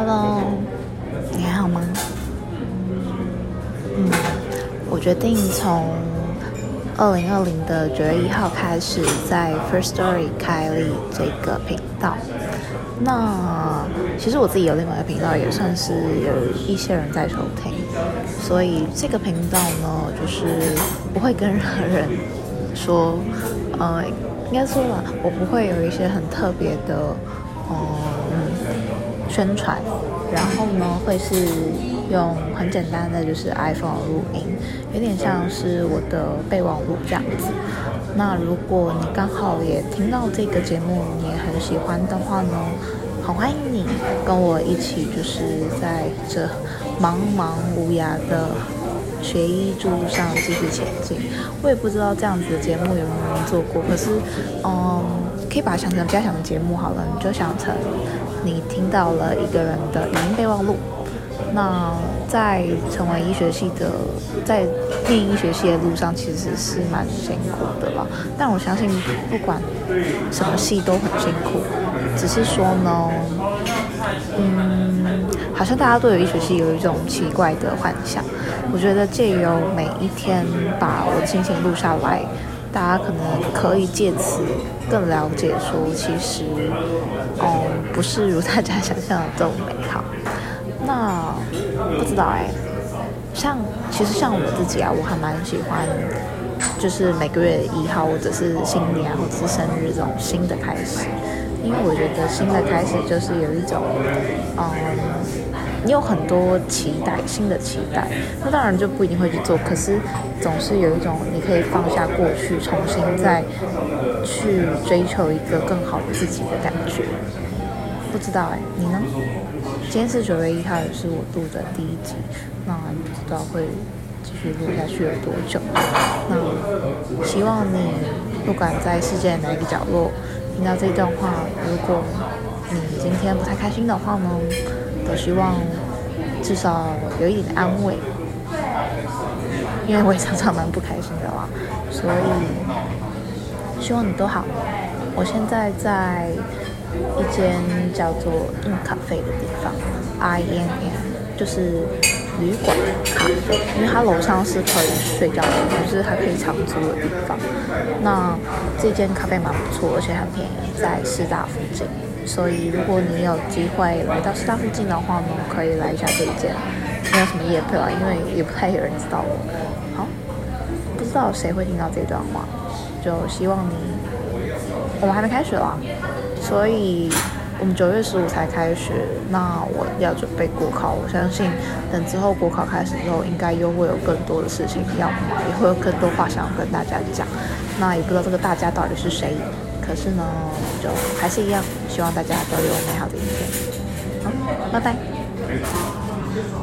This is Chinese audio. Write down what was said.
Hello，你还好吗？嗯，我决定从二零二零的九月一号开始，在 First Story 开立这个频道。那其实我自己有另外一个频道，也算是有一些人在收听，所以这个频道呢，就是不会跟任何人说，呃，应该说了，我不会有一些很特别的，嗯，宣传，然后呢，会是用很简单的就是 iPhone 录音，有点像是我的备忘录这样子。那如果你刚好也听到这个节目，你也很喜欢的话呢，好欢迎你跟我一起，就是在这茫茫无涯的学医之路上继续前进。我也不知道这样子的节目有没有人做过，可是，嗯，可以把它想成比较想的节目好了，你就想成你听到了一个人的语音备忘录。那在成为医学系的，在念医学系的路上，其实是蛮辛苦的吧。但我相信，不管什么系都很辛苦，只是说呢，嗯，好像大家对医学系有一种奇怪的幻想。我觉得借由每一天把我的心情录下来，大家可能可以借此更了解说，其实，嗯，不是如大家想象的这么美好。那不知道哎，像其实像我自己啊，我还蛮喜欢，就是每个月一号或者是新年或者是生日这种新的开始，因为我觉得新的开始就是有一种，嗯，你有很多期待，新的期待，那当然就不一定会去做，可是总是有一种你可以放下过去，重新再去追求一个更好的自己的感觉。不知道哎，你呢？今天是九月一号，也是我录的第一集，那不知道会继续录下去有多久。那希望你不管在世界哪个角落听到这段话，如果你今天不太开心的话呢，我希望至少有一点安慰，因为我也常常蛮不开心的啦，所以希望你都好。我现在在。一间叫做 In Cafe 的地方，I N N 就是旅馆咖啡，因为它楼上是可以睡觉的，就是还可以长租的地方。那这间咖啡蛮不错，而且很便宜，在师大附近。所以如果你有机会来到师大附近的话呢，可以来一下这一间。没有什么夜配啊，因为也不太有人知道我。好，不知道谁会听到这段话，就希望你，我们还没开学啦。所以，我们九月十五才开学，那我要准备国考。我相信，等之后国考开始之后，应该又会有更多的事情要忙，也会有更多话想要跟大家讲。那也不知道这个大家到底是谁，可是呢，就还是一样，希望大家都有美好的一天。好，拜拜。